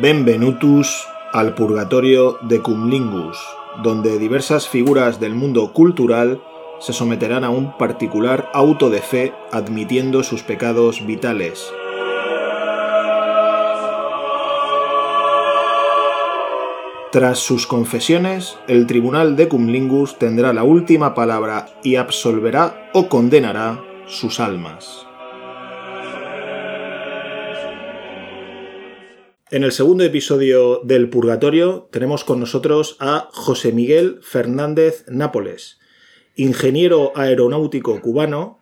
Benvenutus al purgatorio de Cumlingus, donde diversas figuras del mundo cultural se someterán a un particular auto de fe admitiendo sus pecados vitales. Tras sus confesiones, el tribunal de Cumlingus tendrá la última palabra y absolverá o condenará sus almas. En el segundo episodio del Purgatorio tenemos con nosotros a José Miguel Fernández Nápoles, ingeniero aeronáutico cubano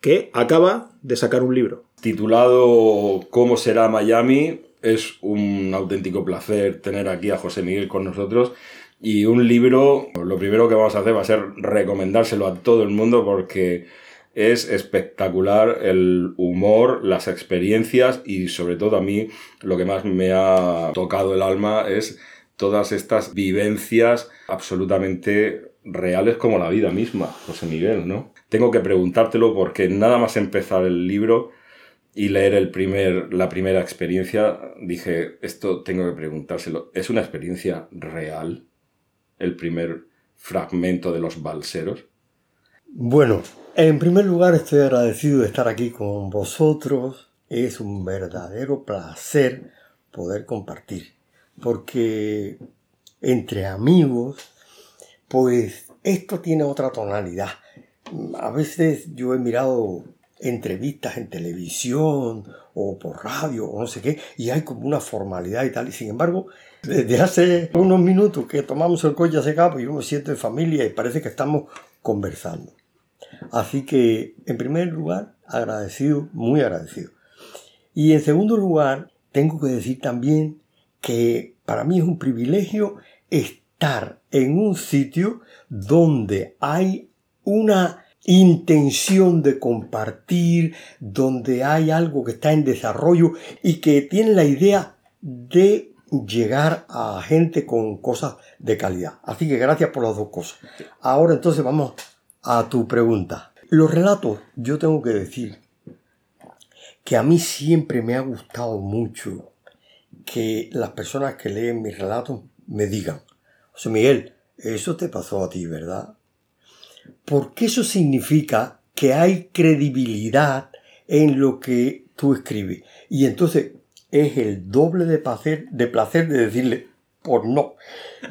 que acaba de sacar un libro. Titulado ¿Cómo será Miami? Es un auténtico placer tener aquí a José Miguel con nosotros. Y un libro, lo primero que vamos a hacer va a ser recomendárselo a todo el mundo porque es espectacular el humor, las experiencias y sobre todo a mí lo que más me ha tocado el alma es todas estas vivencias absolutamente reales como la vida misma, José Miguel, ¿no? Tengo que preguntártelo porque nada más empezar el libro y leer el primer, la primera experiencia, dije, esto tengo que preguntárselo. ¿Es una experiencia real? El primer fragmento de los balseros. Bueno, en primer lugar estoy agradecido de estar aquí con vosotros. Es un verdadero placer poder compartir. Porque entre amigos, pues esto tiene otra tonalidad. A veces yo he mirado entrevistas en televisión o por radio o no sé qué, y hay como una formalidad y tal. Y sin embargo, desde hace unos minutos que tomamos el coche hacia acá, pues yo me siento en familia y parece que estamos conversando. Así que, en primer lugar, agradecido, muy agradecido. Y en segundo lugar, tengo que decir también que para mí es un privilegio estar en un sitio donde hay una intención de compartir, donde hay algo que está en desarrollo y que tiene la idea de llegar a gente con cosas de calidad. Así que gracias por las dos cosas. Ahora entonces vamos a tu pregunta. Los relatos, yo tengo que decir que a mí siempre me ha gustado mucho que las personas que leen mis relatos me digan, José Miguel, eso te pasó a ti, ¿verdad? Porque eso significa que hay credibilidad en lo que tú escribes. Y entonces es el doble de placer, de placer de decirle, pues no,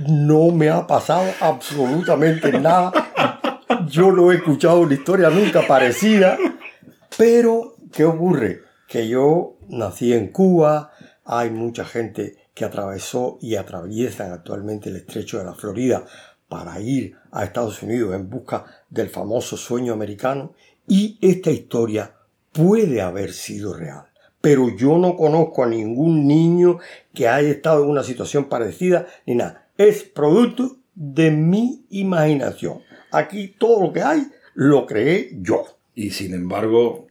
no me ha pasado absolutamente nada yo no he escuchado una historia nunca parecida, pero ¿qué ocurre? Que yo nací en Cuba, hay mucha gente que atravesó y atraviesan actualmente el estrecho de la Florida para ir a Estados Unidos en busca del famoso sueño americano y esta historia puede haber sido real. Pero yo no conozco a ningún niño que haya estado en una situación parecida ni nada. Es producto de mi imaginación. Aquí todo lo que hay lo creé yo. Y sin embargo,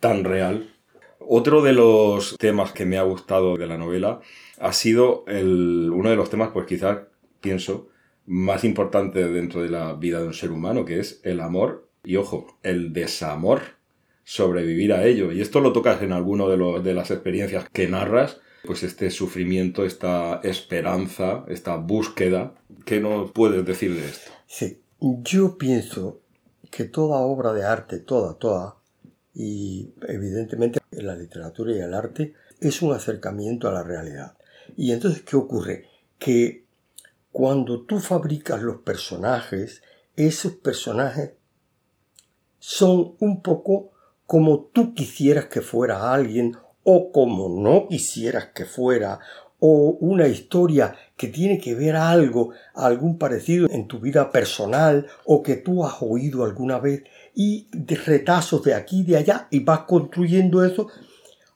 tan real. Otro de los temas que me ha gustado de la novela ha sido el, uno de los temas, pues quizás pienso, más importante dentro de la vida de un ser humano, que es el amor y, ojo, el desamor, sobrevivir a ello. Y esto lo tocas en alguno de, de las experiencias que narras, pues este sufrimiento, esta esperanza, esta búsqueda. ¿Qué nos puedes decir de esto? Sí, yo pienso que toda obra de arte, toda, toda, y evidentemente la literatura y el arte, es un acercamiento a la realidad. Y entonces, ¿qué ocurre? Que cuando tú fabricas los personajes, esos personajes son un poco como tú quisieras que fuera alguien o como no quisieras que fuera o una historia que tiene que ver algo, algún parecido en tu vida personal o que tú has oído alguna vez y de retazos de aquí y de allá y vas construyendo eso.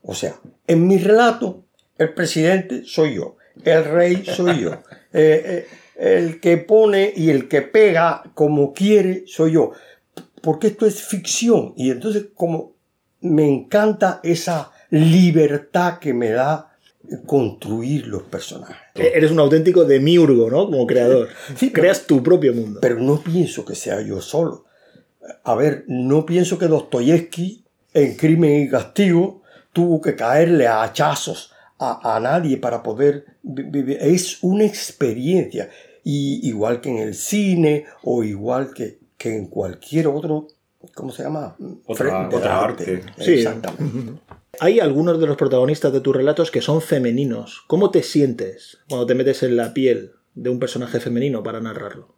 O sea, en mi relato, el presidente soy yo, el rey soy yo, eh, eh, el que pone y el que pega como quiere soy yo, porque esto es ficción y entonces como me encanta esa libertad que me da construir los personajes. E-, eres un auténtico demiurgo, ¿no? Como creador. Sí, Creas tu propio mundo. Pero no pienso que sea yo solo. A ver, no pienso que Dostoyevsky en Crimen y Castigo tuvo que caerle a hachazos a, a nadie para poder Es una experiencia. Y igual que en el cine o igual que, que en cualquier otro, ¿cómo se llama? Otra, otra arte. Sí. Exactamente. Hay algunos de los protagonistas de tus relatos que son femeninos. ¿Cómo te sientes cuando te metes en la piel de un personaje femenino para narrarlo?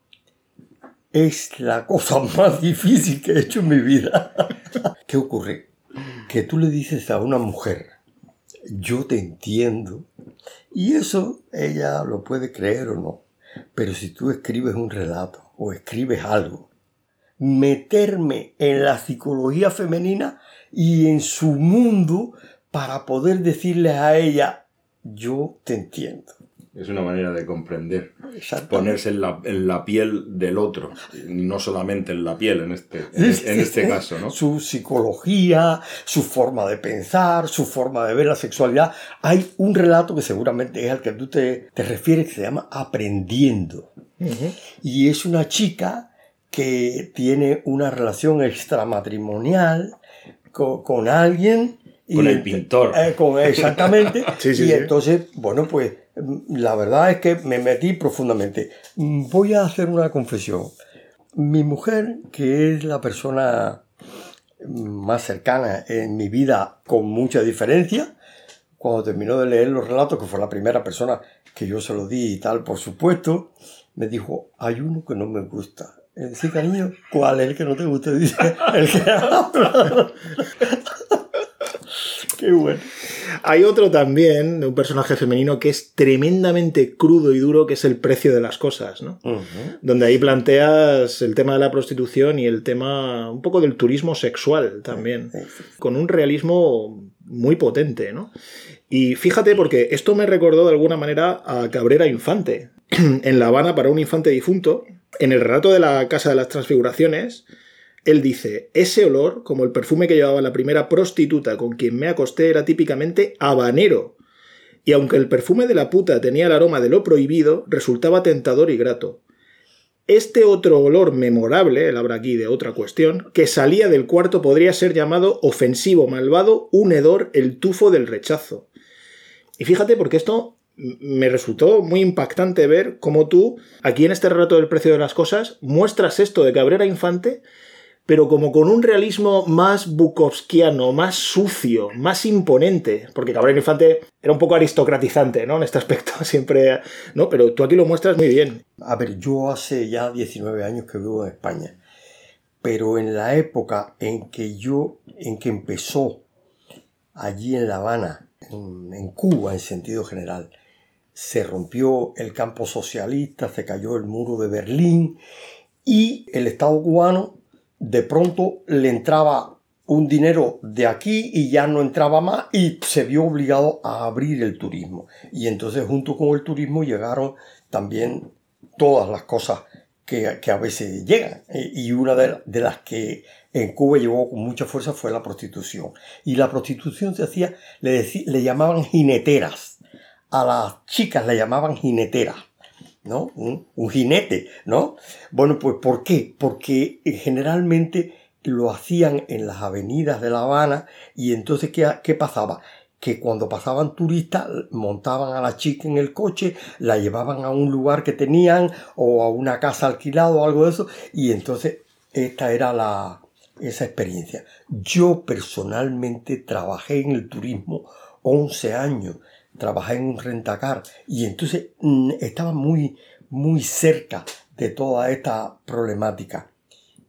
Es la cosa más difícil que he hecho en mi vida. ¿Qué ocurre? Que tú le dices a una mujer, yo te entiendo, y eso ella lo puede creer o no. Pero si tú escribes un relato o escribes algo, meterme en la psicología femenina y en su mundo para poder decirle a ella, yo te entiendo. Es una manera de comprender. Ponerse en la, en la, piel del otro, no solamente en la piel en este, en, este caso. ¿no? Su psicología, su forma de pensar, su forma de ver la sexualidad. Hay un relato que seguramente es al que tú te, te refieres que se llama Aprendiendo. Y es una chica que tiene una relación extramatrimonial con, con alguien. Con el pintor. Eh, con, exactamente. y entonces, bueno, pues la verdad es que me metí profundamente. Voy a hacer una confesión. Mi mujer, que es la persona más cercana en mi vida con mucha diferencia, cuando terminó de leer los relatos, que fue la primera persona que yo se lo di y tal, por supuesto, me dijo, hay uno que no me gusta. Sí, cariño, ¿cuál es el que no te gusta? Dice, el que habla. Qué bueno. Hay otro también, de un personaje femenino, que es tremendamente crudo y duro, que es el precio de las cosas, ¿no? Donde ahí planteas el tema de la prostitución y el tema un poco del turismo sexual también, con un realismo muy potente, ¿no? Y fíjate, porque esto me recordó de alguna manera a Cabrera Infante, en La Habana para un infante difunto, en el relato de la Casa de las Transfiguraciones, él dice, ese olor, como el perfume que llevaba la primera prostituta con quien me acosté, era típicamente habanero. Y aunque el perfume de la puta tenía el aroma de lo prohibido, resultaba tentador y grato. Este otro olor memorable, él habla aquí de otra cuestión, que salía del cuarto podría ser llamado ofensivo, malvado, un hedor, el tufo del rechazo. Y fíjate porque esto me resultó muy impactante ver cómo tú, aquí en este relato del precio de las cosas, muestras esto de Cabrera Infante pero como con un realismo más bukowskiano, más sucio, más imponente, porque Cabrera Infante era un poco aristocratizante, ¿no? En este aspecto, siempre, ¿no? Pero tú aquí lo muestras muy bien. A ver, yo hace ya 19 años que vivo en España, pero en la época en que yo, en que empezó allí en La Habana, en Cuba en sentido general, se rompió el campo socialista, se cayó el muro de Berlín y el Estado cubano de pronto le entraba un dinero de aquí y ya no entraba más y se vio obligado a abrir el turismo. Y entonces junto con el turismo llegaron también todas las cosas que, a veces llegan. E, y una de, las que en Cuba llegó con mucha fuerza fue la prostitución. Y la prostitución se hacía, le, le llamaban jineteras. A las chicas le llamaban jineteras. ¿no? Un, jinete, ¿no? Bueno, pues ¿por qué? Porque eh, generalmente lo hacían en las avenidas de La Habana y entonces ¿qué, qué pasaba? que cuando pasaban turistas montaban a la chica en el coche, la llevaban a un lugar que tenían o a una casa alquilada o algo de eso y entonces esta era la esa experiencia. Yo personalmente trabajé en el turismo 11 años trabajé en un rentacar. Y entonces mm, estaba muy, muy cerca de toda esta problemática.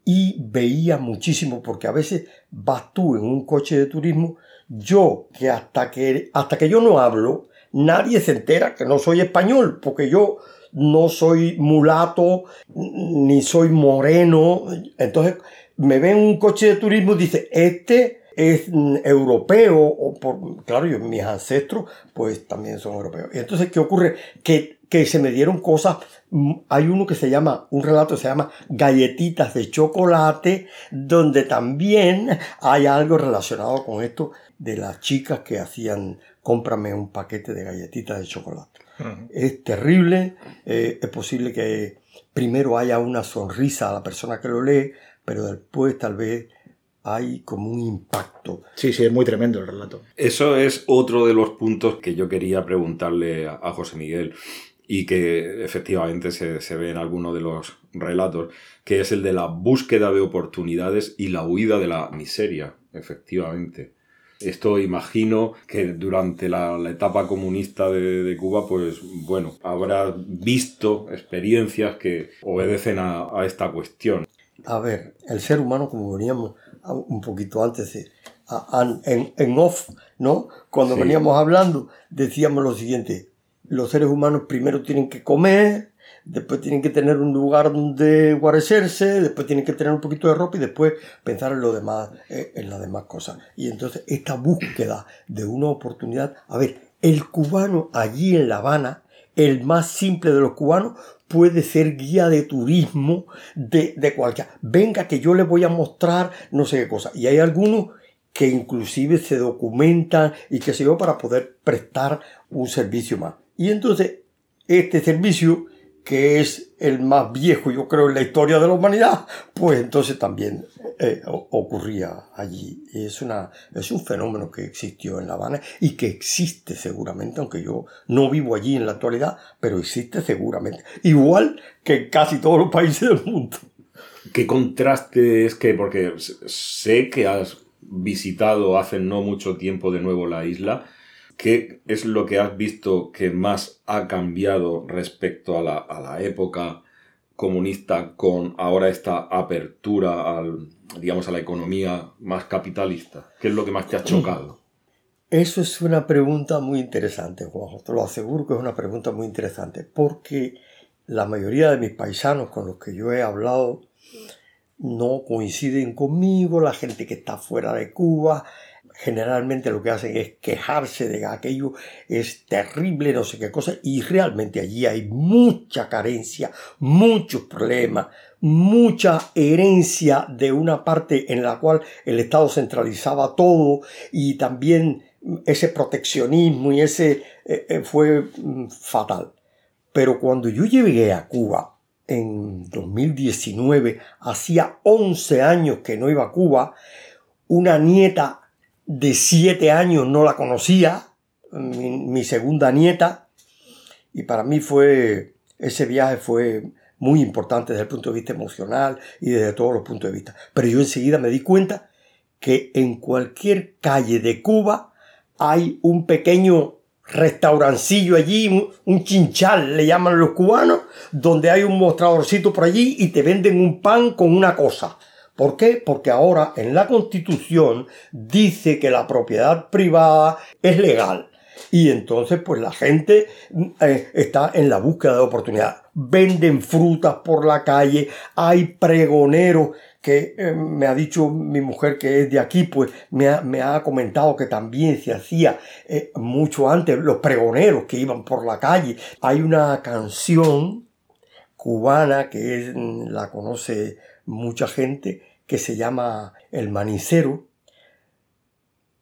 Y veía muchísimo porque a veces vas tú en un coche de turismo, yo que hasta que, hasta que yo no hablo, nadie se entera que no soy español porque yo no soy mulato ni soy moreno, entonces me ven un coche de turismo y dice, este es mm, europeo, o por, claro, yo, mis ancestros pues también son europeos. Entonces, ¿qué ocurre? Que, que se me dieron cosas, mm, hay uno que se llama, un relato que se llama Galletitas de chocolate, donde también hay algo relacionado con esto de las chicas que hacían, cómprame un paquete de galletitas de chocolate. Es terrible, eh, es posible que primero haya una sonrisa a la persona que lo lee, pero después tal vez hay como un impacto. Sí, sí, es muy tremendo el relato. Eso es otro de los puntos que yo quería preguntarle a, José Miguel y que efectivamente se, se ve en alguno de los relatos, que es el de la búsqueda de oportunidades y la huida de la miseria, efectivamente. Esto imagino que durante la, etapa comunista de, Cuba, pues bueno, habrá visto experiencias que obedecen a, esta cuestión. A ver, el ser humano, como veníamos un poquito antes, en, en, off, ¿no? Cuando veníamos hablando, decíamos lo siguiente, los seres humanos primero tienen que comer, después tienen que tener un lugar donde guarecerse, después tienen que tener un poquito de ropa y después pensar en lo demás, eh, en las demás cosas. Y entonces esta búsqueda de una oportunidad, a ver, el cubano allí en La Habana, el más simple de los cubanos, puede ser guía de turismo de, de cualquiera. Venga que yo le voy a mostrar no sé qué cosa. Y hay algunos que inclusive se documentan y qué sé yo para poder prestar un servicio más. Y entonces este servicio que es el más viejo, yo creo, en la historia de la humanidad, pues entonces también eh, ocurría allí. Es, una, es un fenómeno que existió en La Habana y que existe seguramente, aunque yo no vivo allí en la actualidad, pero existe seguramente. Igual que en casi todos los países del mundo. ¿Qué contraste es que, porque sé que has visitado hace no mucho tiempo de nuevo la isla, ¿Qué es lo que has visto que más ha cambiado respecto a la, época comunista con ahora esta apertura al, digamos, a la economía más capitalista? ¿Qué es lo que más te ha chocado? Eso es una pregunta muy interesante, Juanjo. Te lo aseguro que es una pregunta muy interesante, porque la mayoría de mis paisanos con los que yo he hablado no coinciden conmigo, la gente que está fuera de Cuba, generalmente lo que hacen es quejarse de que aquello es terrible, no sé qué cosa, y realmente allí hay mucha carencia, muchos problemas, mucha herencia de una parte en la cual el Estado centralizaba todo y también ese proteccionismo y ese eh, eh, fue mm, fatal. Pero cuando yo llegué a Cuba en 2019, hacía 11 años que no iba a Cuba, una nieta de siete años no la conocía, mi, segunda nieta, y para mí fue, ese viaje fue muy importante desde el punto de vista emocional y desde todos los puntos de vista. Pero yo enseguida me di cuenta que en cualquier calle de Cuba hay un pequeño restaurancillo allí, un chinchal le llaman los cubanos, donde hay un mostradorcito por allí y te venden un pan con una cosa. ¿Por qué? Porque ahora en la Constitución dice que la propiedad privada es legal. Y entonces, pues la gente eh, está en la búsqueda de oportunidad. Venden frutas por la calle, hay pregoneros que eh, me ha dicho mi mujer que es de aquí, pues me ha, comentado que también se hacía eh, mucho antes los pregoneros que iban por la calle. Hay una canción cubana que la conoce mucha gente que se llama El Manicero.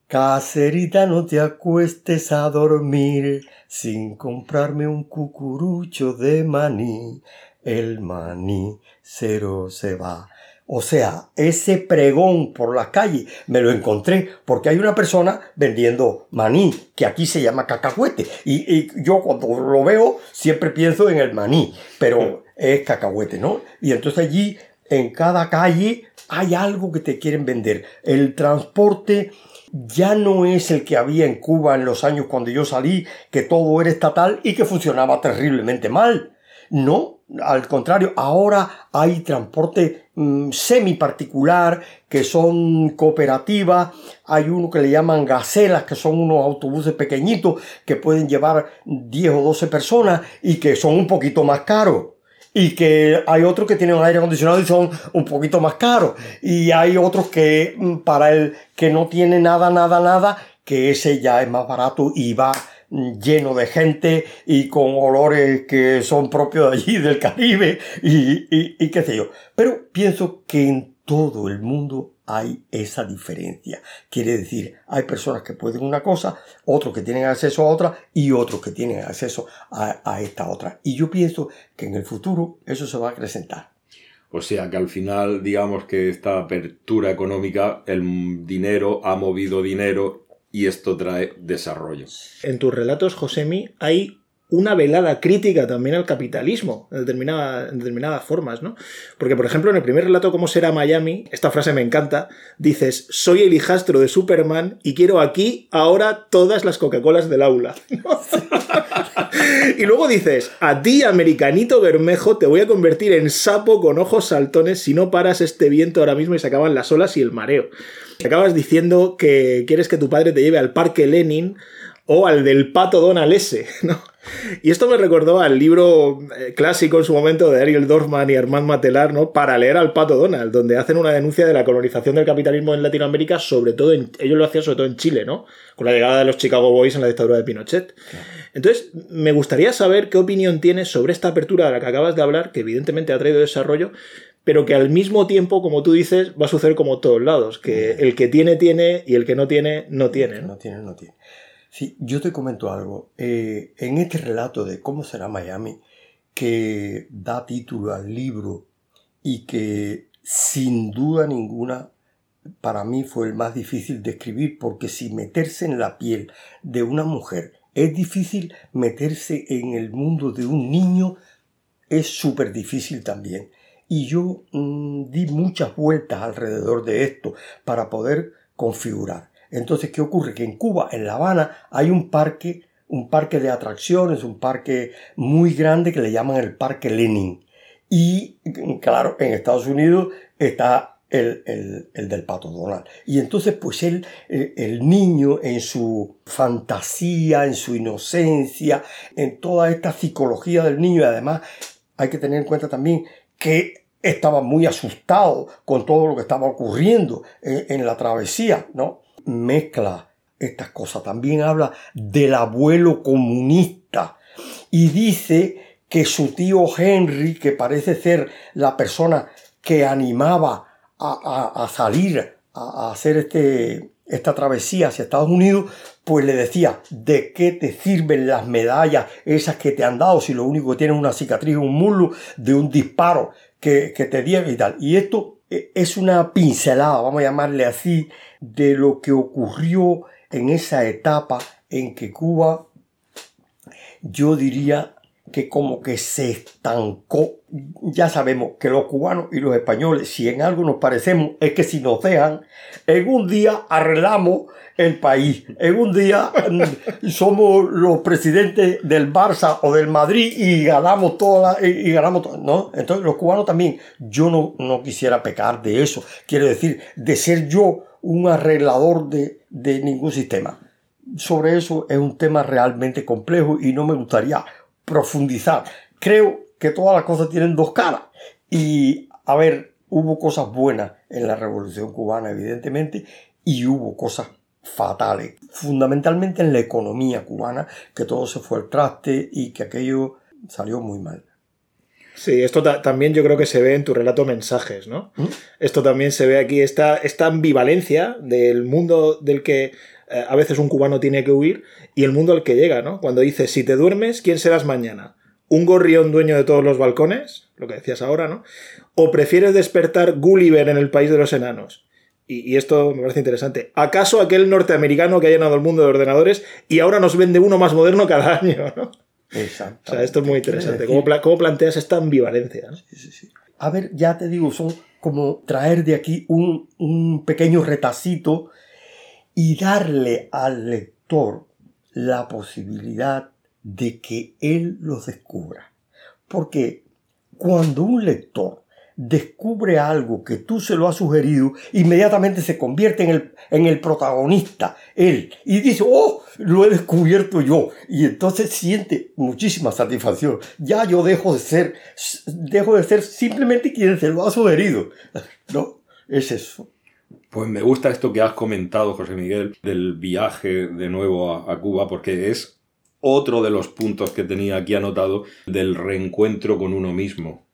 Caserita, no te acuestes a dormir sin comprarme un cucurucho de maní. El manicero se va. O sea, ese pregón por la calle me lo encontré porque hay una persona vendiendo maní, que aquí se llama cacahuete. Y, y, yo cuando lo veo siempre pienso en el maní, pero es cacahuete, ¿no? Y entonces allí en cada calle hay algo que te quieren vender. El transporte ya no es el que había en Cuba en los años cuando yo salí, que todo era estatal y que funcionaba terriblemente mal. No, al contrario, ahora hay transporte mm, semi particular, que son cooperativas, hay uno que le llaman gacelas, que son unos autobuses pequeñitos que pueden llevar 10 o 12 personas y que son un poquito más caros y que hay otros que tienen aire acondicionado y son un poquito más caros y hay otros que mm, para el que no tiene nada, nada, nada, que ese ya es más barato y va mm, lleno de gente y con olores que son propios de allí, del Caribe y, y, y qué sé yo. Pero pienso que en todo el mundo hay esa diferencia. Quiere decir, hay personas que pueden una cosa, otros que tienen acceso a otra y otros que tienen acceso a, esta otra. Y yo pienso que en el futuro eso se va a acrecentar. O sea que al final, digamos que esta apertura económica, el dinero ha movido dinero y esto trae desarrollo. En tus relatos, Josemi, hay una velada crítica también al capitalismo, en, determinadas formas, ¿no? Porque, por ejemplo, en el primer relato, ¿Cómo será Miami? Esta frase me encanta. Dices, soy el hijastro de Superman y quiero aquí, ahora, todas las Coca-Colas del aula. y luego dices, a ti, americanito bermejo, te voy a convertir en sapo con ojos saltones si no paras este viento ahora mismo y se acaban las olas y el mareo. Acabas diciendo que quieres que tu padre te lleve al Parque Lenin o al del pato Donald S. ¿no? Y esto me recordó al libro eh, clásico en su momento de Ariel Dorfman y Armand Matelar, ¿no? Para leer al pato Donald, donde hacen una denuncia de la colonización del capitalismo en Latinoamérica, sobre todo en, ellos lo hacían sobre todo en Chile, ¿no? Con la llegada de los Chicago Boys en la dictadura de Pinochet. Entonces, me gustaría saber qué opinión tienes sobre esta apertura de la que acabas de hablar, que evidentemente ha traído desarrollo, pero que al mismo tiempo, como tú dices, va a suceder como todos lados, que el que tiene, tiene, y el que no tiene, no tiene. No tiene, no tiene. Sí, yo te comento algo. Eh, en este relato de cómo será Miami, que da título al libro y que sin duda ninguna para mí fue el más difícil de escribir porque si meterse en la piel de una mujer es difícil, meterse en el mundo de un niño es súper difícil también. Y yo mm, di muchas vueltas alrededor de esto para poder configurar. Entonces, ¿qué ocurre? Que en Cuba, en La Habana, hay un parque, un parque de atracciones, un parque muy grande que le llaman el Parque Lenin. Y, claro, en Estados Unidos está el, del pato Donald. Y entonces, pues él, el, el niño en su fantasía, en su inocencia, en toda esta psicología del niño, y además hay que tener en cuenta también que estaba muy asustado con todo lo que estaba ocurriendo en, en la travesía, ¿no? Mezcla estas cosas. También habla del abuelo comunista y dice que su tío Henry, que parece ser la persona que animaba a, salir a, hacer este, esta travesía hacia Estados Unidos, pues le decía, ¿de qué te sirven las medallas esas que te han dado si lo único que tienes es una cicatriz, un muslo de un disparo que, que te dieron y tal? Y esto es una pincelada, vamos a llamarle así, de lo que ocurrió en esa etapa en que Cuba, yo diría que como que se estancó. Ya sabemos que los cubanos y los españoles, si en algo nos parecemos, es que si nos dejan, en un día arreglamos el país. En un día mm, somos los presidentes del Barça o del Madrid y ganamos toda y ganamos ¿no? Entonces los cubanos también, yo no, no quisiera pecar de eso. Quiero decir, de ser yo un arreglador de, de ningún sistema. Sobre eso es un tema realmente complejo y no me gustaría profundizar. Creo que todas las cosas tienen dos caras. Y, a ver, hubo cosas buenas en la Revolución cubana, evidentemente, y hubo cosas fatales, fundamentalmente en la economía cubana, que todo se fue al traste y que aquello salió muy mal. Sí, esto también yo creo que se ve en tu relato Mensajes, ¿no? ¿Mm? Esto también se ve aquí, esta, esta ambivalencia del mundo del que eh, a veces un cubano tiene que huir y el mundo al que llega, ¿no? Cuando dices, si te duermes, ¿quién serás mañana? ¿Un gorrión dueño de todos los balcones? Lo que decías ahora, ¿no? ¿O prefieres despertar Gulliver en el país de los enanos? Y, esto me parece interesante. ¿Acaso aquel norteamericano que ha llenado el mundo de ordenadores y ahora nos vende uno más moderno cada año, ¿no? Exacto. O sea, esto es muy interesante. ¿Cómo, planteas esta ambivalencia? Sí, sí, sí. A ver, ya te digo, son como traer de aquí un, un pequeño retacito y darle al lector la posibilidad de que él los descubra. Porque cuando un lector descubre algo que tú se lo has sugerido, inmediatamente se convierte en el, en el protagonista, él, y dice, oh, lo he descubierto yo, y entonces siente muchísima satisfacción. Ya yo dejo de ser, dejo de ser simplemente quien se lo ha sugerido. No, es eso. Pues me gusta esto que has comentado, José Miguel, del viaje de nuevo a, Cuba, porque es otro de los puntos que tenía aquí anotado del reencuentro con uno mismo.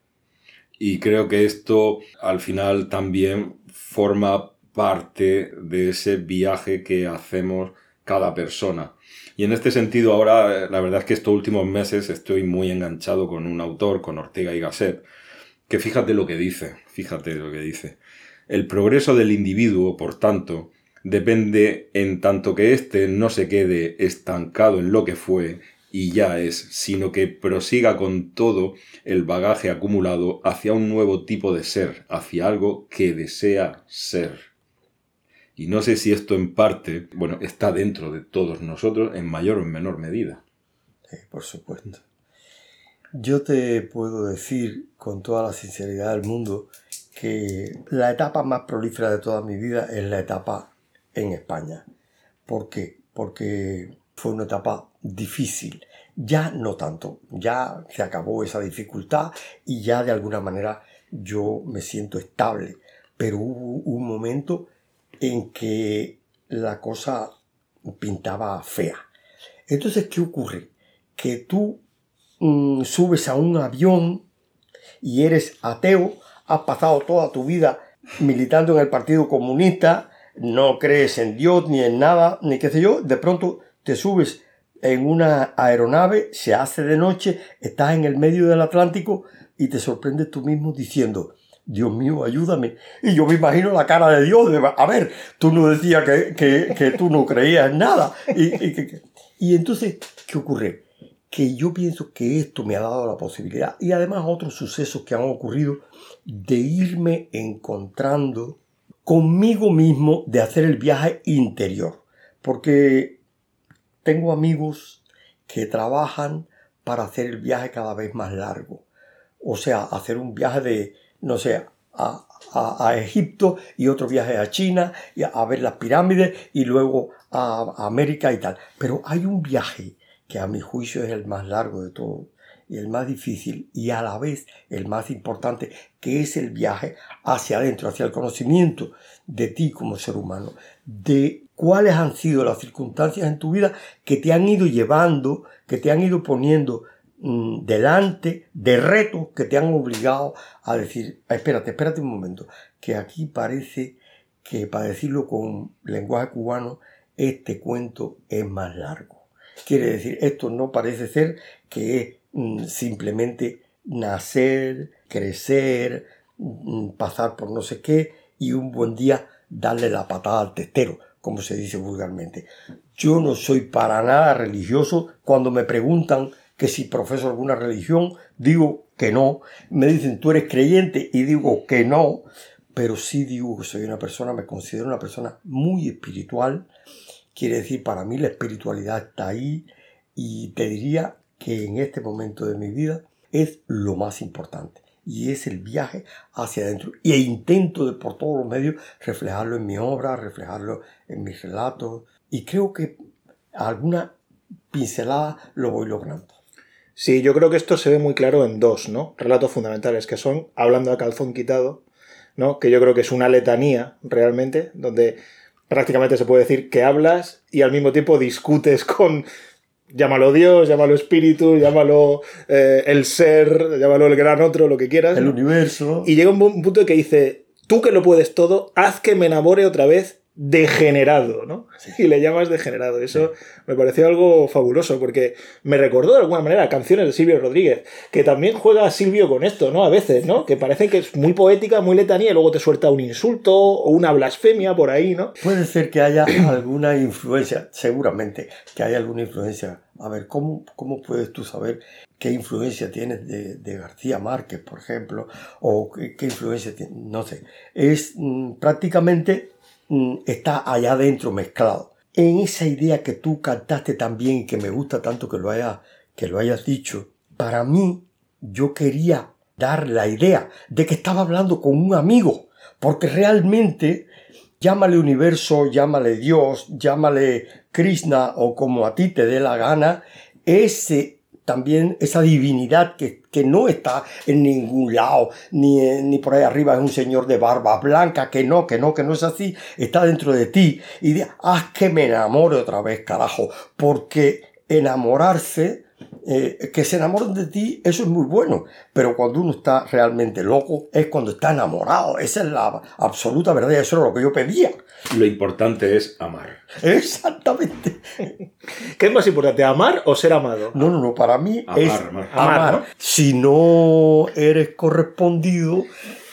Y creo que esto al final también forma parte de ese viaje que hacemos cada persona. Y en este sentido ahora, la verdad es que estos últimos meses estoy muy enganchado con un autor, con Ortega y Gasset, que fíjate lo que dice, fíjate lo que dice. El progreso del individuo, por tanto, depende en tanto que éste no se quede estancado en lo que fue y ya es, sino que prosiga con todo el bagaje acumulado hacia un nuevo tipo de ser, hacia algo que desea ser. Y no sé si esto en parte, bueno, está dentro de todos nosotros en mayor o en menor medida. Sí, por supuesto. Yo te puedo decir con toda la sinceridad del mundo que la etapa más prolífera de toda mi vida es la etapa en España. ¿Por qué? Porque fue una etapa difícil. Ya no tanto, ya se acabó esa dificultad y ya de alguna manera yo me siento estable. Pero hubo un momento en que la cosa pintaba fea. Entonces, ¿qué ocurre? Que tú mm, subes a un avión y eres ateo, has pasado toda tu vida militando en el Partido Comunista, no crees en Dios ni en nada, ni qué sé yo, de pronto te subes en una aeronave, se hace de noche, estás en el medio del Atlántico y te sorprendes tú mismo diciendo, Dios mío, ayúdame. Y yo me imagino la cara de Dios, a ver, tú no decías que, tú no creías en nada. Y, entonces, ¿qué ocurre? Que yo pienso que esto me ha dado la posibilidad, y además otros sucesos que han ocurrido, de irme encontrando conmigo mismo de hacer el viaje interior. Porque tengo amigos que trabajan para hacer el viaje cada vez más largo. O sea, hacer un viaje de no sé, a, Egipto y otro viaje a China y a, ver las pirámides y luego a, América y tal. Pero hay un viaje que a mi juicio es el más largo de todos y el más difícil y a la vez el más importante, que es el viaje hacia adentro, hacia el conocimiento de ti como ser humano, de cuáles han sido las circunstancias en tu vida que te han ido llevando, que te han ido poniendo Mm, delante de retos que te han obligado a decir, espérate, espérate un momento, que aquí parece que para decirlo con lenguaje cubano, este cuento es más largo. Quiere decir, esto no parece ser que es mm, simplemente nacer, crecer, mm, pasar por no sé qué y un buen día darle la patada al testero, como se dice vulgarmente. Yo no soy para nada religioso cuando me preguntan que si profeso alguna religión, digo que no. Me dicen, tú eres creyente y digo que no. Pero sí digo que soy una persona, me considero una persona muy espiritual. Quiere decir, para mí la espiritualidad está ahí y te diría que en este momento de mi vida es lo más importante y es el viaje hacia adentro. Y intento de por todos los medios reflejarlo en mi obra, reflejarlo en mis relatos. Y creo que alguna pincelada lo voy logrando. Sí, yo creo que esto se ve muy claro en dos, ¿no? Relatos fundamentales, que son Hablando a calzón quitado, ¿no? Que yo creo que es una letanía, realmente, donde prácticamente se puede decir que hablas y al mismo tiempo discutes con llámalo Dios, llámalo espíritu, llámalo eh, el ser, llámalo el gran otro, lo que quieras. El universo. Y llega un punto en que dice, tú que lo puedes todo, haz que me enamore otra vez degenerado, ¿no? Y le llamas degenerado. Eso me pareció algo fabuloso, porque me recordó de alguna manera canciones de Silvio Rodríguez, que también juega a Silvio con esto, ¿no? A veces, ¿no? Que parece que es muy poética, muy letanía, y luego te suelta un insulto o una blasfemia por ahí, ¿no? Puede ser que haya alguna influencia, seguramente, que haya alguna influencia. A ver, ¿cómo, cómo puedes tú saber qué influencia tienes de, García Márquez, por ejemplo? O qué, influencia tiene, no sé. Es mm, prácticamente está allá adentro mezclado. En esa idea que tú cantaste también y que me gusta tanto que lo, haya, que lo hayas dicho, para mí yo quería dar la idea de que estaba hablando con un amigo, porque realmente llámale universo, llámale Dios, llámale Krishna o como a ti te dé la gana, ese también esa divinidad que, no está en ningún lado, ni, ni por ahí arriba es un señor de barba blanca, que no, que no, que no es así, está dentro de ti. Y haz que me enamore otra vez, carajo, porque enamorarse eh, que se enamoren de ti, eso es muy bueno, pero cuando uno está realmente loco es cuando está enamorado, esa es la absoluta verdad, eso es lo que yo pedía. Lo importante es amar. Exactamente. ¿Qué es más importante, amar o ser amado? No, no, no, para mí Amar, es amar. amar. Amar, ¿no? Si no eres correspondido...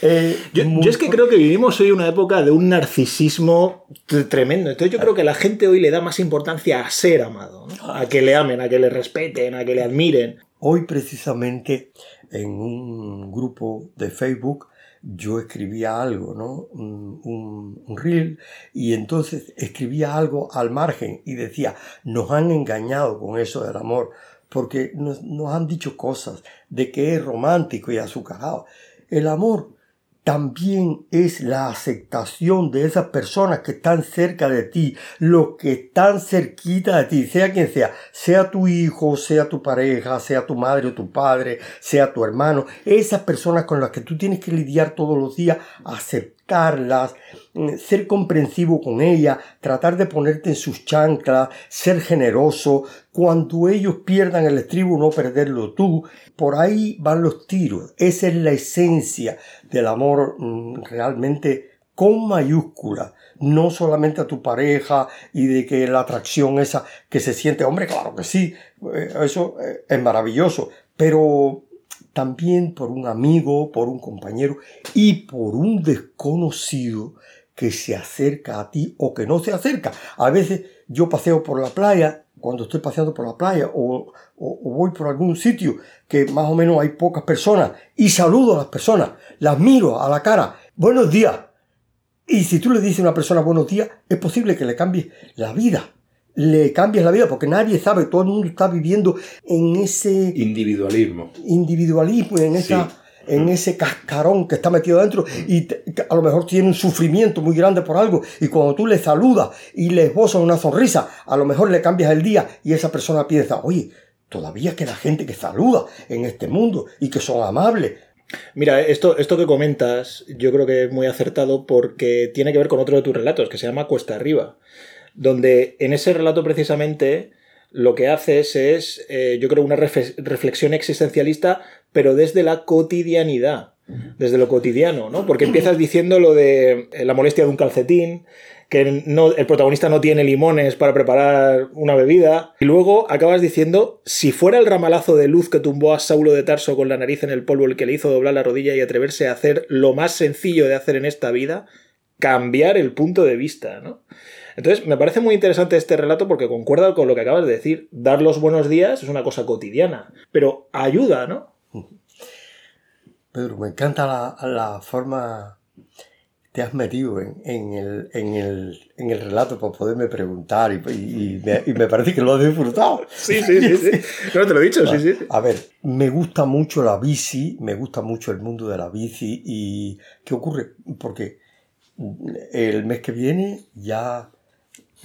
eh, Yo, es que creo que vivimos hoy una época de un narcisismo tremendo. Entonces yo creo que la gente hoy le da más importancia a ser amado, ¿no? a que le amen, a que le respeten, a que le admiren. Hoy precisamente en un grupo de Facebook yo escribía algo, ¿no? Un, un- un reel y entonces escribía algo al margen y decía, nos han engañado con eso del amor porque nos, nos han dicho cosas de que es romántico y azucarado. El amor también es la aceptación de esas personas que están cerca de ti, los que están cerquita de ti, sea quien sea, sea tu hijo, sea tu pareja, sea tu madre o tu padre, sea tu hermano, esas personas con las que tú tienes que lidiar todos los días, aceptarlas, mm, ser comprensivo con ellas, tratar de ponerte en sus chanclas, ser generoso, cuando ellos pierdan el estribo no perderlo tú, por ahí van los tiros, esa es la esencia del amor mm, realmente con mayúscula, no solamente a tu pareja y de que la atracción esa que se siente, hombre, claro que sí, eh, eso eh, es maravilloso, pero también por un amigo, por un compañero y por un desconocido que se acerca a ti o que no se acerca. A veces yo paseo por la playa, cuando estoy paseando por la playa o, o- voy por algún sitio que más o menos hay pocas personas y saludo a las personas, las miro a la cara, buenos días. Y si tú le dices a una persona buenos días, es posible que le cambies la vida. Le cambies la vida porque nadie sabe, todo el mundo está viviendo en ese Individualismo. individualismo, en, esa, Sí. en ese cascarón que está metido dentro y te- a lo mejor tiene un sufrimiento muy grande por algo y cuando tú le saludas y le esbozas una sonrisa, a lo mejor le cambias el día y esa persona piensa, oye, todavía queda gente que saluda en este mundo y que son amables. Mira, esto, esto que comentas yo creo que es muy acertado porque tiene que ver con otro de tus relatos que se llama Cuesta Arriba, donde en ese relato precisamente lo que haces es, eh, yo creo, una reflexión existencialista, pero desde la cotidianidad, desde lo cotidiano, ¿no? Porque empiezas diciendo lo de eh, la molestia de un calcetín, que no, el protagonista no tiene limones para preparar una bebida. Y luego acabas diciendo, si fuera el ramalazo de luz que tumbó a Saulo de Tarso con la nariz en el polvo el que le hizo doblar la rodilla y atreverse a hacer lo más sencillo de hacer en esta vida, cambiar el punto de vista, ¿no? Entonces, me parece muy interesante este relato porque concuerda con lo que acabas de decir. Dar los buenos días es una cosa cotidiana, pero ayuda, ¿no? Pedro, me encanta la, la forma te has metido en, en el, en, el, en el relato para poderme preguntar y, y- y me, y me parece que lo has disfrutado. Sí, sí, sí, sí. No te lo he dicho, sí, sí. A ver, me gusta mucho la bici, me gusta mucho el mundo de la bici y ¿qué ocurre? Porque el mes que viene ya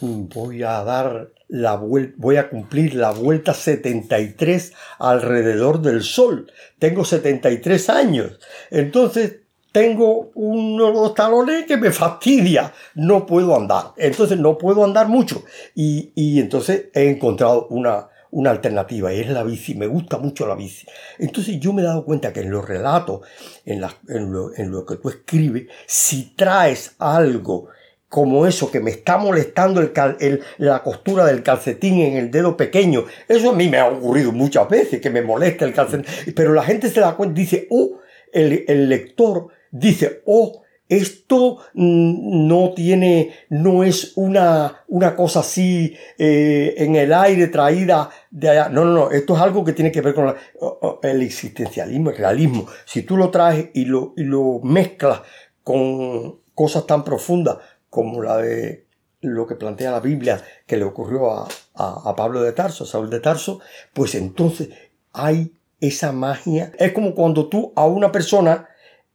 voy a dar la vuelta, voy a cumplir la vuelta 73 alrededor del sol. Tengo 73 años. Entonces tengo unos talones que me fastidia. No puedo andar. Entonces no puedo andar mucho. Y, y entonces he encontrado una, una alternativa y es la bici. Me gusta mucho la bici. Entonces yo me he dado cuenta que en los relatos, en, en lo, en lo que tú escribes, si traes algo como eso que me está molestando el la costura del calcetín en el dedo pequeño. Eso a mí me ha ocurrido muchas veces, que me molesta el calcetín. Pero la gente se da cuenta, dice, oh, el, el lector dice, oh, esto mm, no tiene, no es una, una cosa así eh, en el aire traída de allá. No, no, no, esto es algo que tiene que ver con el existencialismo, el realismo. Si tú lo traes y lo, y lo mezclas con cosas tan profundas como la de lo que plantea la Biblia que le ocurrió a, a- Pablo de Tarso, a Saúl de Tarso, pues entonces hay esa magia. Es como cuando tú a una persona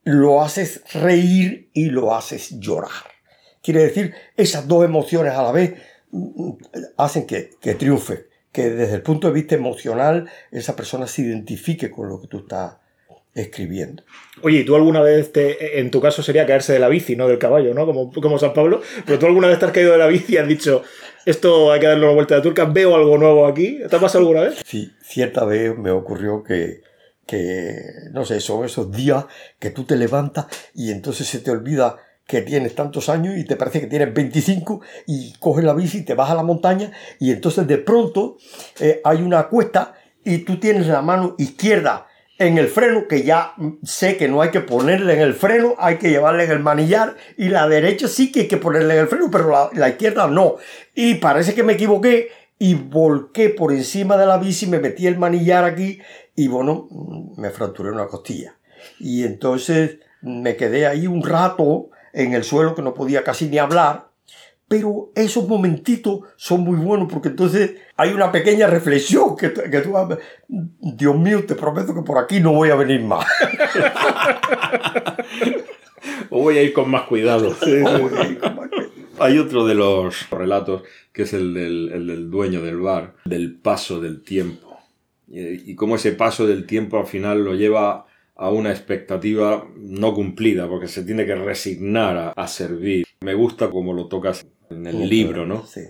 lo haces reír y lo haces llorar. Quiere decir, esas dos emociones a la vez mm, hacen que, que triunfe, que desde el punto de vista emocional esa persona se identifique con lo que tú estás escribiendo. Oye, ¿y tú alguna vez, te, en tu caso sería caerse de la bici, no del caballo, ¿no? Como, como San Pablo, pero tú alguna vez te has caído de la bici y has dicho, esto hay que darle una vuelta de turca, veo algo nuevo aquí. ¿Te ha pasado alguna vez? Sí, cierta vez me ocurrió que, que, no sé, son esos días que tú te levantas y entonces se te olvida que tienes tantos años y te parece que tienes 25 y coges la bici y te vas a la montaña y entonces de pronto eh, hay una cuesta y tú tienes la mano izquierda en el freno, que ya sé que no hay que ponerle en el freno, hay que llevarle en el manillar, y la derecha sí que hay que ponerle en el freno, pero la, la izquierda no. Y parece que me equivoqué y volqué por encima de la bici, me metí el manillar aquí y bueno, me fracturé una costilla. Y entonces me quedé ahí un rato en el suelo que no podía casi ni hablar pero esos momentitos son muy buenos porque entonces hay una pequeña reflexión que, que tú Dios mío, te prometo que por aquí no voy a venir más. o voy a ir con más cuidado. Hay otro de los relatos que es el del, el del, dueño del bar, del paso del tiempo. Y, y cómo ese paso del tiempo al final lo lleva a una expectativa no cumplida, porque se tiene que resignar a, a servir. Me gusta cómo lo tocas en el libro, ¿no? Sí.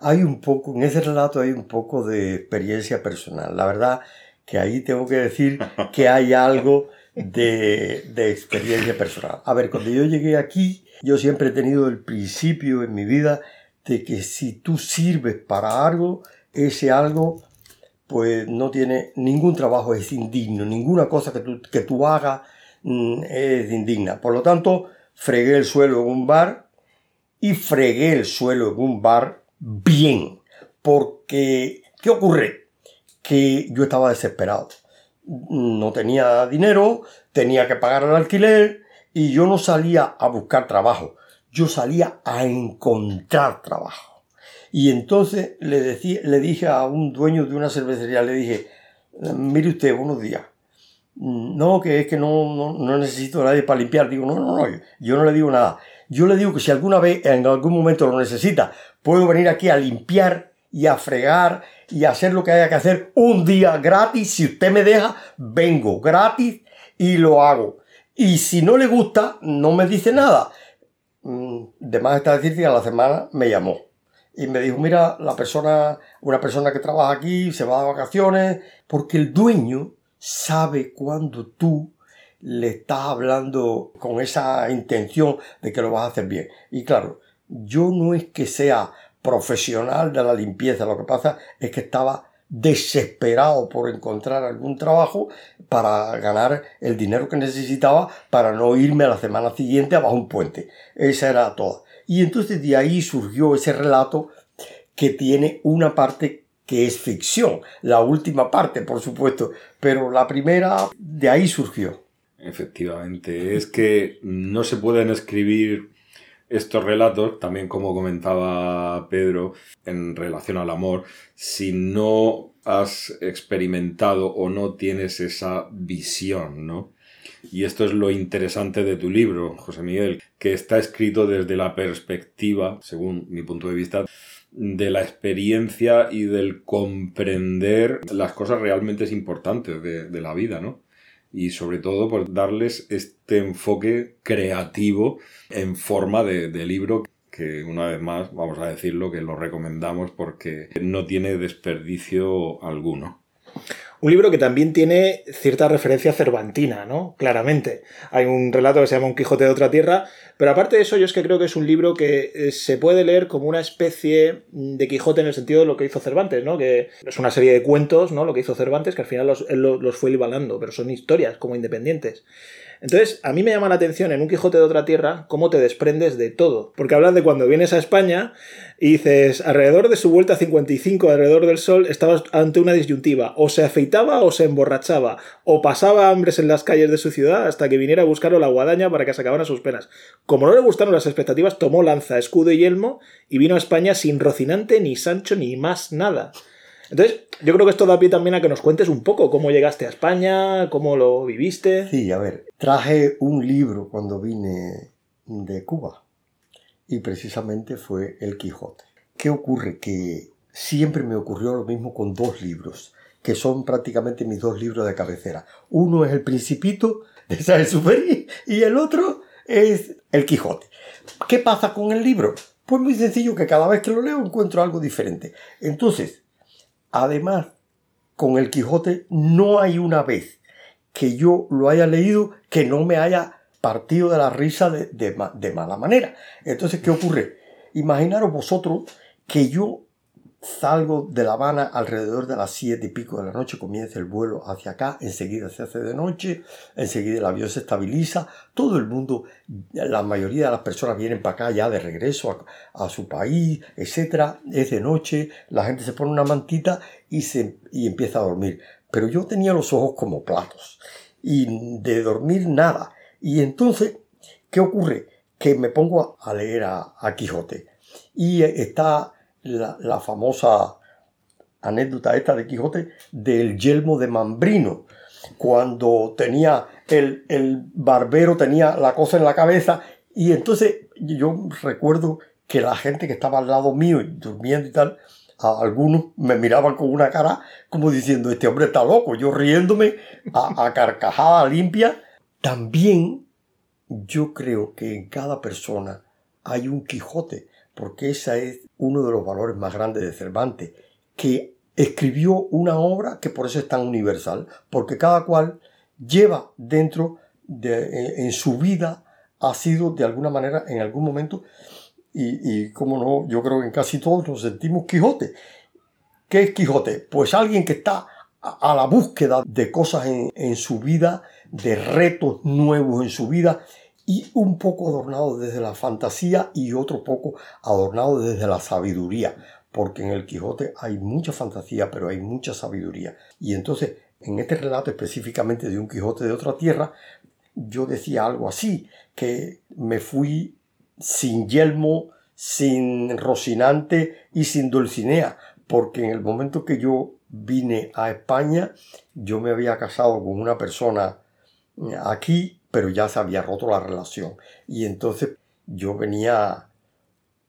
Hay un poco, en ese relato hay un poco de experiencia personal. La verdad que ahí tengo que decir que hay algo de, de experiencia personal. A ver, cuando yo llegué aquí, yo siempre he tenido el principio en mi vida de que si tú sirves para algo, ese algo pues no tiene ningún trabajo, es indigno, ninguna cosa que tú, que tú hagas mm, es indigna. Por lo tanto, fregué el suelo en un bar y fregué el suelo en un bar bien. Porque, ¿qué ocurre? Que yo estaba desesperado. No tenía dinero, tenía que pagar el alquiler y yo no salía a buscar trabajo. Yo salía a encontrar trabajo. Y entonces le, decía, le dije a un dueño de una cervecería, le dije, mire usted, buenos días. No, que es que no, no, no necesito a nadie para limpiar. Digo, no, no, no, yo no le digo nada. Yo le digo que si alguna vez, en algún momento lo necesita, puedo venir aquí a limpiar y a fregar y a hacer lo que haya que hacer un día gratis. Si usted me deja, vengo gratis y lo hago. Y si no le gusta, no me dice nada. Mm, de más está decir que a la semana me llamó y me dijo, mira, la persona, una persona que trabaja aquí se va de vacaciones, porque el dueño sabe cuando tú le estás hablando con esa intención de que lo vas a hacer bien. Y claro, yo no es que sea profesional de la limpieza, lo que pasa es que estaba desesperado por encontrar algún trabajo para ganar el dinero que necesitaba para no irme a la semana siguiente abajo un puente. Esa era toda. Y entonces de ahí surgió ese relato que tiene una parte que es ficción, la última parte, por supuesto, pero la primera de ahí surgió. Efectivamente, es que no se pueden escribir estos relatos, también como comentaba Pedro, en relación al amor, si no has experimentado o no tienes esa visión, ¿no? Y esto es lo interesante de tu libro, José Miguel, que está escrito desde la perspectiva, según mi punto de vista, de la experiencia y del comprender las cosas realmente importantes de, de la vida, ¿no? Y sobre todo por darles este enfoque creativo en forma de, de libro que una vez más vamos a decirlo que lo recomendamos porque no tiene desperdicio alguno. Un libro que también tiene cierta referencia cervantina, ¿no? Claramente. Hay un relato que se llama Un Quijote de otra tierra, pero aparte de eso, yo es que creo que es un libro que eh, se puede leer como una especie de Quijote en el sentido de lo que hizo Cervantes, ¿no? Que es una serie de cuentos, ¿no? Lo que hizo Cervantes, que al final los, él los fue libalando, pero son historias como independientes. Entonces, a mí me llama la atención en Un Quijote de otra tierra cómo te desprendes de todo. Porque hablas de cuando vienes a España y dices, alrededor de su vuelta 55, alrededor del sol, estabas ante una disyuntiva. O se afeitaba o se emborrachaba. O pasaba hambres en las calles de su ciudad hasta que viniera a buscarlo la guadaña para que se acabaran sus penas. Como no le gustaron las expectativas, tomó lanza, escudo y yelmo y vino a España sin Rocinante, ni Sancho, ni más nada. Entonces, yo creo que esto da pie también a que nos cuentes un poco cómo llegaste a España, cómo lo viviste. Sí, a ver, traje un libro cuando vine de Cuba y precisamente fue El Quijote. ¿Qué ocurre? Que siempre me ocurrió lo mismo con dos libros, que son prácticamente mis dos libros de cabecera. Uno es El Principito de Saint-Exupéry y el otro es El Quijote. ¿Qué pasa con el libro? Pues muy sencillo que cada vez que lo leo encuentro algo diferente. Entonces, además, con El Quijote no hay una vez que yo lo haya leído que no me haya partido de la risa de, de mala manera. Entonces, ¿qué ocurre? Imaginaros vosotros que yo Salgo de La Habana alrededor de las siete y pico de la noche, comienza el vuelo hacia acá, enseguida se hace de noche, enseguida el avión se estabiliza, todo el mundo, la mayoría de las personas vienen para acá ya de regreso a, su país, etcétera, es de noche, la gente se pone una mantita y, se, y empieza a dormir. Pero yo tenía los ojos como platos y de dormir nada. Y entonces, ¿qué ocurre? Que me pongo a leer a, Quijote y está la, famosa anécdota esta de Quijote del yelmo de Mambrino, cuando tenía el, el, barbero tenía la cosa en la cabeza y entonces yo recuerdo que la gente que estaba al lado mío durmiendo y tal, a algunos me miraban con una cara como diciendo, este hombre está loco, yo riéndome a, carcajada limpia. También yo creo que en cada persona hay un Quijote porque ese es uno de los valores más grandes de Cervantes, que escribió una obra que por eso es tan universal, porque cada cual lleva dentro de, en su vida, ha sido de alguna manera, en algún momento, y, y como no, yo creo que en casi todos nos sentimos Quijote. ¿Qué es Quijote? Pues alguien que está a, la búsqueda de cosas en, en su vida, de retos nuevos en su vida, y un poco adornado desde la fantasía y otro poco adornado desde la sabiduría, porque en el Quijote hay mucha fantasía, pero hay mucha sabiduría. Y entonces, en este relato específicamente de un Quijote de otra tierra, yo decía algo así, que me fui sin yelmo, sin Rocinante y sin Dulcinea, porque en el momento que yo vine a España, yo me había casado con una persona aquí pero ya se había roto la relación. Y entonces yo venía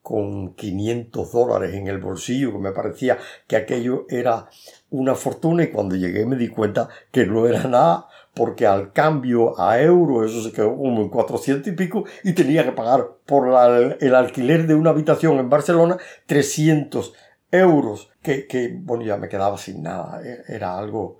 con 500 dólares en el bolsillo, que me parecía que aquello era una fortuna y cuando llegué me di cuenta que no era nada, porque al cambio a euro eso se quedó como en 400 y pico y tenía que pagar por el alquiler de una habitación en Barcelona 300 euros, que, bueno, ya me quedaba sin nada, e, era algo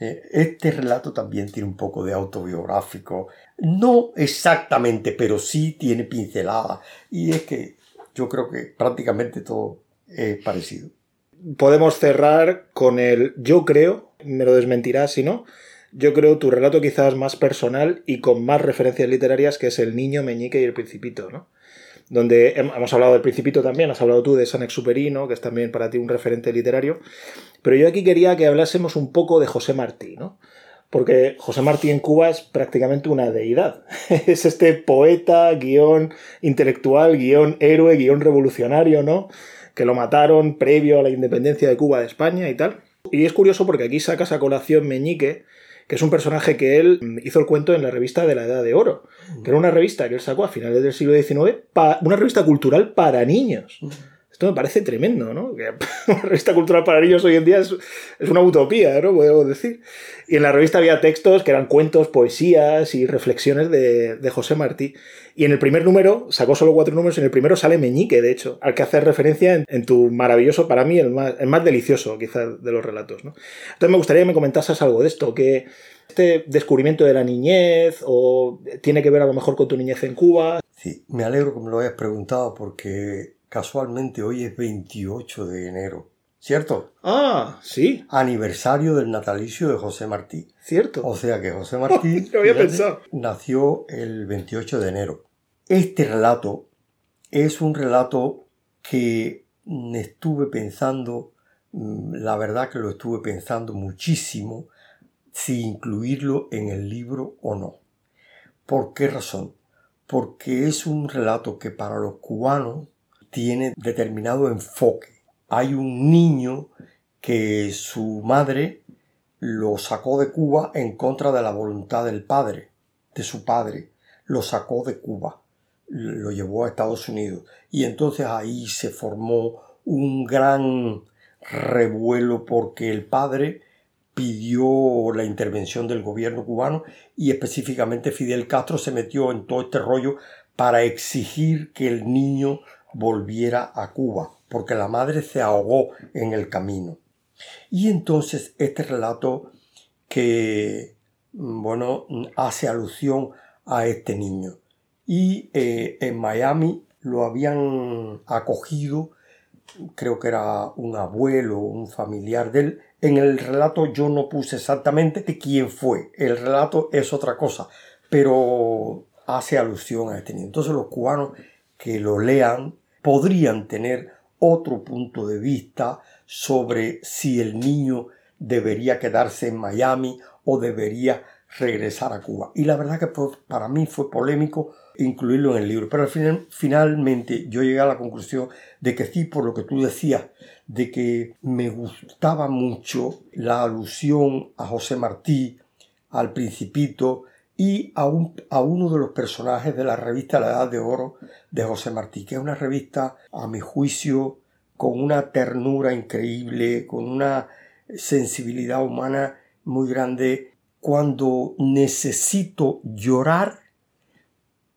eh, este relato también tiene un poco de autobiográfico, no exactamente, pero sí tiene pincelada. Y es que yo creo que prácticamente todo es parecido. Podemos cerrar con el yo creo, me lo desmentirás si no, yo creo tu relato quizás más personal y con más referencias literarias que es El niño meñique y el principito, ¿no? donde hemos hablado del Principito también, has hablado tú de San Exuperino, que es también para ti un referente literario, pero yo aquí quería que hablásemos un poco de José Martí, ¿no? Porque José Martí en Cuba es prácticamente una deidad. es este poeta, guion intelectual, guion héroe, guion revolucionario, ¿no? Que lo mataron previo a la independencia de Cuba de España y tal. Y es curioso porque aquí sacas a colación Meñique, que es un personaje que él hizo el cuento en la revista de la Edad de Oro, que era una revista que él sacó a finales del siglo XIX, una revista cultural para niños. Esto me parece tremendo, ¿no? Que una revista cultural para niños hoy en día es, una utopía, ¿no? Podemos decir. Y en la revista había textos que eran cuentos, poesías y reflexiones de, José Martí. Y en el primer número, sacó solo cuatro números, en el primero sale Meñique, de hecho, al que hace referencia en, tu maravilloso, para mí, el más, el más delicioso, quizás, de los relatos, ¿no? Entonces me gustaría que me comentases algo de esto, que este descubrimiento de la niñez o tiene que ver a lo mejor con tu niñez en Cuba. Sí, me alegro que me lo hayas preguntado porque Casualmente hoy es 28 de enero, ¿cierto? Ah, sí. Aniversario del natalicio de José Martí. Cierto. O sea que José Martí nació el 28 de enero. Este relato es un relato que estuve pensando, mm, la verdad que lo estuve pensando muchísimo, si incluirlo en el libro o no. ¿Por qué razón? Porque es un relato que para los cubanos tiene determinado enfoque. Hay un niño que su madre lo sacó de Cuba en contra de la voluntad del padre, de su padre. Lo sacó de Cuba, lo llevó a Estados Unidos. Y entonces ahí se formó un gran revuelo porque el padre pidió la intervención del gobierno cubano y específicamente Fidel Castro se metió en todo este rollo para exigir que el niño volviera a Cuba, porque la madre se ahogó en el camino. Y entonces este relato que, bueno, hace alusión a este niño. Y eh, en Miami lo habían acogido, creo que era un abuelo, un familiar de él. En el relato yo no puse exactamente quién fue, el relato es otra cosa, pero hace alusión a este niño. Entonces los cubanos que lo lean podrían tener otro punto de vista sobre si el niño debería quedarse en Miami o debería regresar a Cuba. Y la verdad que para mí fue polémico incluirlo en el libro, pero al final, finalmente yo llegué a la conclusión de que sí, por lo que tú decías, de que me gustaba mucho la alusión a José Martí, al Principito y a, uno de los personajes de la revista La Edad de Oro de José Martí, que es una revista, a mi juicio, con una ternura increíble, con una sensibilidad humana muy grande. Cuando necesito llorar,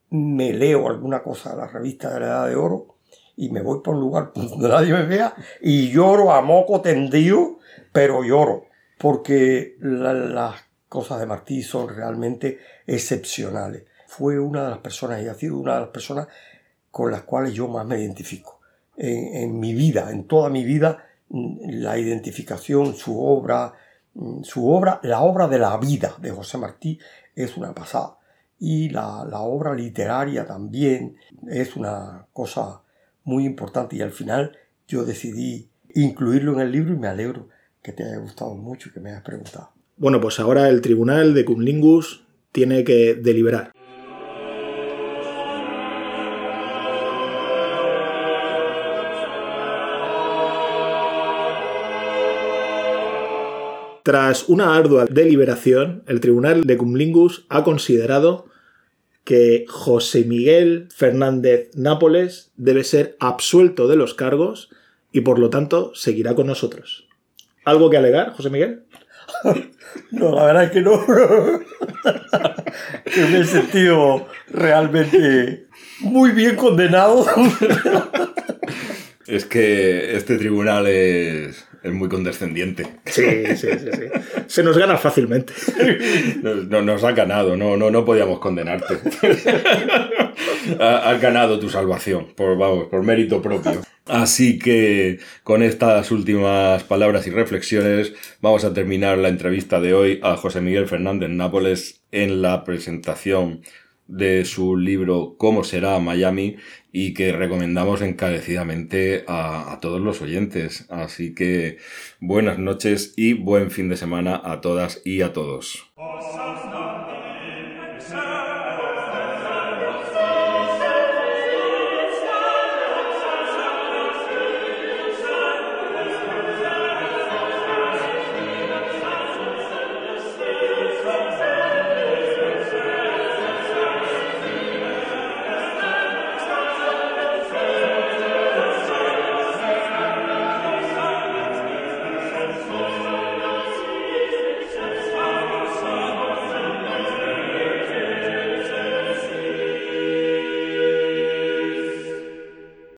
me leo alguna cosa de la revista de la Edad de Oro y me voy por un lugar donde nadie me vea y lloro a moco tendido, pero lloro, porque las cosas de Martí son realmente excepcionales. Fue una de las personas y ha sido una de las personas con las cuales yo más me identifico. En, mi vida, en toda mi vida, la identificación, su obra, su obra, la obra de la vida de José Martí es una pasada. Y la, la obra literaria también es una cosa muy importante. Y al final yo decidí incluirlo en el libro y me alegro que te haya gustado mucho y que me hayas preguntado. Bueno, pues ahora el tribunal de Cumlingus tiene que deliberar. Tras una ardua deliberación, el Tribunal de Cumlingus ha considerado que José Miguel Fernández Nápoles debe ser absuelto de los cargos y por lo tanto seguirá con nosotros. ¿Algo que alegar, José Miguel? No, la verdad es que no. que me he sentido realmente muy bien condenado. es que este tribunal es, muy condescendiente. Sí, sí, sí, sí. Se nos gana fácilmente. Nos, nos ha ganado, no, no, no podíamos condenarte. Has ganado tu salvación, por, vamos, por mérito propio. Así que con estas últimas palabras y reflexiones vamos a terminar la entrevista de hoy a José Miguel Fernández Nápoles en la presentación de su libro Cómo será Miami y que recomendamos encarecidamente a, todos los oyentes. Así que buenas noches y buen fin de semana a todas y a todos.